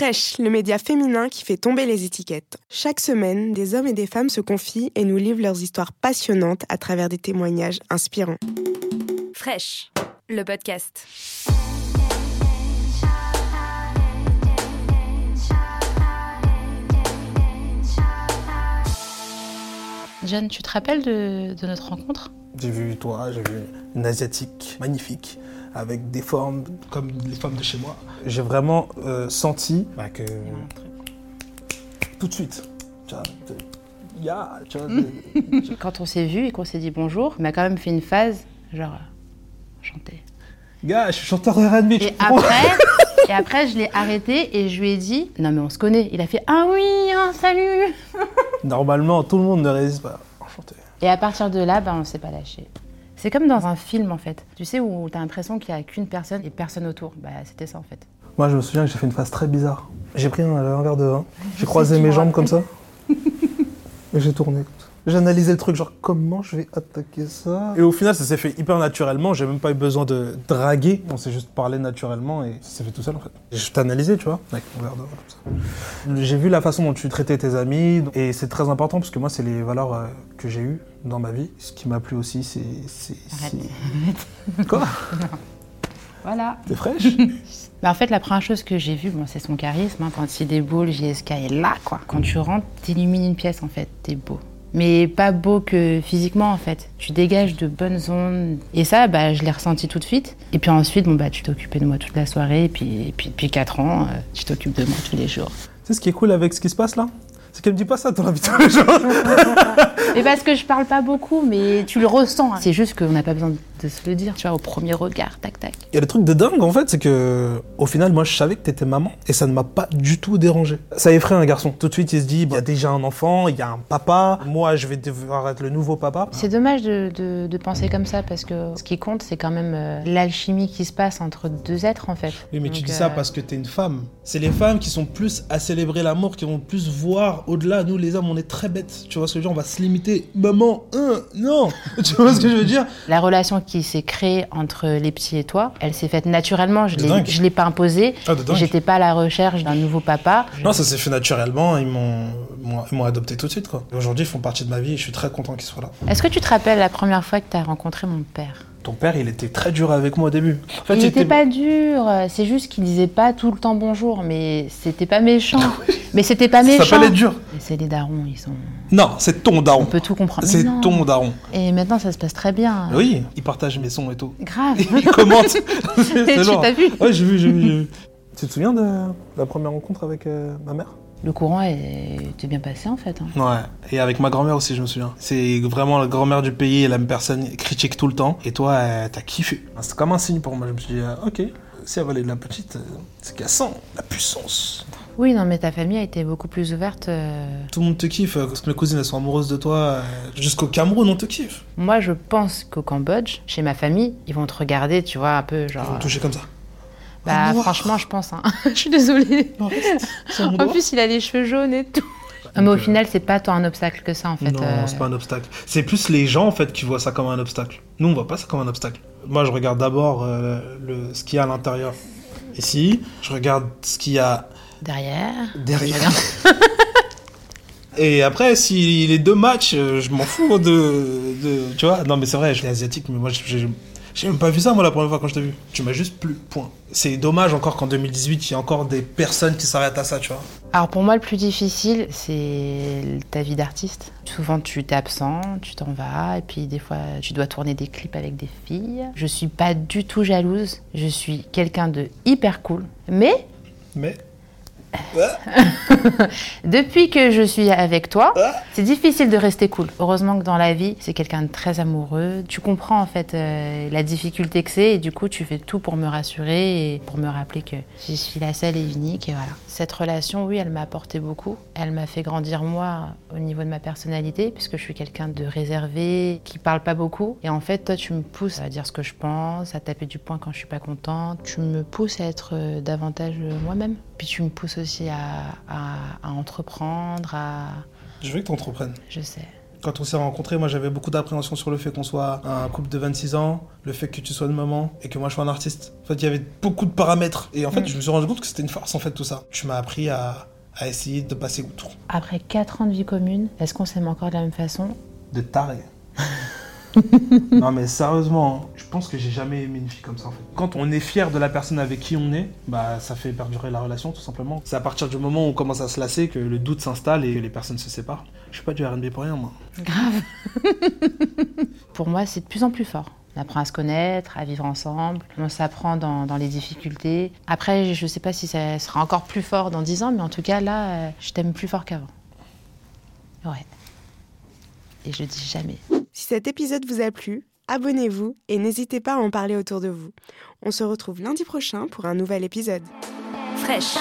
Fresh, le média féminin qui fait tomber les étiquettes. Chaque semaine, des hommes et des femmes se confient et nous livrent leurs histoires passionnantes à travers des témoignages inspirants. Fresh, le podcast. John, tu te rappelles de, de notre rencontre? J'ai vu toi, j'ai vu une asiatique magnifique avec des formes comme les femmes de chez moi. J'ai vraiment euh, senti bah, que tout de suite, Quand on s'est vu et qu'on s'est dit bonjour, il m'a quand même fait une phase, genre, euh, chanter. gars, je suis chanteur de R&B, tu Et après, et après, je l'ai arrêté et je lui ai dit, non mais on se connaît. Il a fait, ah oui, hein, salut Normalement, tout le monde ne résiste pas. Enchanté. Et à partir de là, bah, on s'est pas lâché. C'est comme dans un film en fait. Tu sais, où t'as l'impression qu'il y a qu'une personne et personne autour. Bah, c'était ça en fait. Moi, je me souviens que j'ai fait une phase très bizarre. J'ai pris un, un verre de vin, j'ai croisé tu mes me jambes comme ça, et j'ai tourné comme ça. J'ai analysé le truc, genre comment je vais attaquer ça. Et au final, ça s'est fait hyper naturellement. J'ai même pas eu besoin de draguer. On s'est juste parlé naturellement et ça s'est fait tout seul en fait. J'ai juste analysé, tu vois, avec mon verre de comme ça. J'ai vu la façon dont tu traitais tes amis et c'est très important parce que moi, c'est les valeurs euh, que j'ai eues dans ma vie. Ce qui m'a plu aussi, c'est. c'est- Quoi Voilà. T'es fraîche? Bah, en fait, la première chose que j'ai vue, bon, c'est son charisme. hein. Quand il déboule, JSK est là, quoi. Quand tu rentres, t'illumines une pièce, en fait. T'es beau. Mais pas beau que physiquement, en fait. Tu dégages de bonnes ondes. Et ça, bah, je l'ai ressenti tout de suite. Et puis ensuite, bon, bah, tu t'es occupé de moi toute la soirée. Et puis, et puis depuis 4 ans, euh, tu t'occupes de moi tous les jours. Tu sais ce qui est cool avec ce qui se passe là? C'est qu'elle me dit pas ça dans la vie de tous les jours. Mais parce que je parle pas beaucoup, mais tu le ressens. hein. C'est juste qu'on n'a pas besoin de se le dire, tu vois, au premier regard, tac, tac. Il y a le truc de dingue en fait, c'est que au final, moi je savais que t'étais maman et ça ne m'a pas du tout dérangé. Ça effraie un garçon. Tout de suite, il se dit, il y a déjà un enfant, il y a un papa, moi je vais devoir être le nouveau papa. C'est dommage de, de- de penser comme ça parce que ce qui compte, c'est quand même euh, l'alchimie qui se passe entre deux êtres en fait. Oui, mais tu dis ça euh, parce que t'es une femme. C'est les femmes qui sont plus à célébrer l'amour, qui vont plus voir au-delà. Nous, les hommes, on est très bêtes. Tu vois ce que je veux dire? On va se Maman, non Tu vois ce que je veux dire? La relation qui s'est créée entre les petits et toi, elle s'est faite naturellement. Je De l'ai- pas imposée. Ah. J'étais pas à la recherche d'un nouveau papa. Non, ça s'est fait naturellement. Ils m'ont, adopté tout de suite, Aujourd'hui, ils font partie de ma vie et je suis très content qu'ils soient là. Est-ce que tu te rappelles la première fois que tu as rencontré mon père? Ton père, il était très dur avec moi au début. En fait, Il était- n'était pas dur, c'est juste qu'il disait pas tout le temps bonjour, mais c'était pas méchant. mais c'était pas Ça méchant. s'appelle être dur. Mais c'est les darons, ils sont. Non, c'est ton daron. On peut tout comprendre. C'est ton daron. Et maintenant ça se passe très bien. Oui, il partage mes sons et tout. Grave. Il commente. c'est tu t'as vu Ouais, j'ai vu, j'ai vu, j'ai vu. Tu te souviens de la première rencontre avec euh, ma mère? Le courant était bien passé en fait. hein. Ouais, et avec ma grand-mère aussi, je me souviens. C'est vraiment la grand-mère du pays et la même personne critique tout le temps. Et toi, euh, t'as kiffé. C'est comme un signe pour moi. Je me suis dit, euh, ok, si elle valait de la petite, euh, c'est qu'elle sent la puissance. Oui, non, mais ta famille a été beaucoup plus ouverte. euh. Tout le monde te kiffe, parce que mes cousines, elles sont amoureuses de toi. euh, Jusqu'au Cameroun, on te kiffe. Moi, je pense qu'au Cambodge, chez ma famille, ils vont te regarder, tu vois, un peu Ils vont genre. me toucher comme ça. Bah, Ah, noir. franchement, je pense. hein. je suis désolée. Non, En plus, il a les cheveux jaunes et tout. mais au euh, final, c'est pas tant un obstacle que ça, en fait. non, euh. c'est pas un obstacle. C'est plus les gens en fait qui voient ça comme un obstacle. Nous, on voit pas ça comme un obstacle. Moi, je regarde d'abord euh, le, ce qu'il y a à l'intérieur. Ici, je regarde ce qu'il y a Derrière. derrière. Et après, si les deux matchs, je m'en fous de, de- Tu vois Non, mais c'est vrai, je suis asiatique, mais moi, j'ai j'ai même pas vu ça, moi, la première fois quand je t'ai vu. Tu m'as juste plu, point. C'est dommage encore qu'en 2018, il y a encore des personnes qui s'arrêtent à ça, tu vois. Alors pour moi, le plus difficile, c'est ta vie d'artiste. Souvent, tu t'es absent, tu t'en vas, et puis des fois, tu dois tourner des clips avec des filles. Je suis pas du tout jalouse. Je suis quelqu'un de hyper cool. Mais Mais. depuis que je suis avec toi, c'est difficile de rester cool. Heureusement que dans la vie, c'est quelqu'un de très amoureux. Tu comprends en fait euh, la difficulté que c'est, et du coup, tu fais tout pour me rassurer et pour me rappeler que je suis la seule et unique. Et voilà. Cette relation, oui, elle m'a apporté beaucoup. Elle m'a fait grandir moi au niveau de ma personnalité, puisque je suis quelqu'un de réservé, qui parle pas beaucoup. Et en fait, toi, tu me pousses à dire ce que je pense, à taper du poing quand je suis pas contente. Tu me pousses à être euh, davantage euh, moi-même. Puis tu me pousses aussi à, à- à entreprendre, à... Je veux que tu entreprennes. Je sais. Quand on s'est rencontrés, moi j'avais beaucoup d'appréhension sur le fait qu'on soit un couple de 26 ans, le fait que tu sois une maman et que moi je sois un artiste. En fait, il y avait beaucoup de paramètres. Et en fait, Mm. je me suis rendu compte que c'était une farce en fait tout ça. Tu m'as appris à, à essayer de passer outre. Après 4 ans de vie commune, est-ce qu'on s'aime encore de la même façon? De taré. non mais sérieusement, je pense que j'ai jamais aimé une fille comme ça en fait. Quand on est fier de la personne avec qui on est, bah ça fait perdurer la relation tout simplement. C'est à partir du moment où on commence à se lasser que le doute s'installe et les personnes se séparent. Je suis pas du R&B pour rien moi. Grave. Pour moi, c'est de plus en plus fort. On apprend à se connaître, à vivre ensemble, on s'apprend dans, les difficultés. Après, je sais pas si ça sera encore plus fort dans 10 ans, mais en tout cas, là, euh, je t'aime plus fort qu'avant. Ouais. Et je dis jamais. Si cet épisode vous a plu, abonnez-vous et n'hésitez pas à en parler autour de vous. On se retrouve lundi prochain pour un nouvel épisode. Fraîche.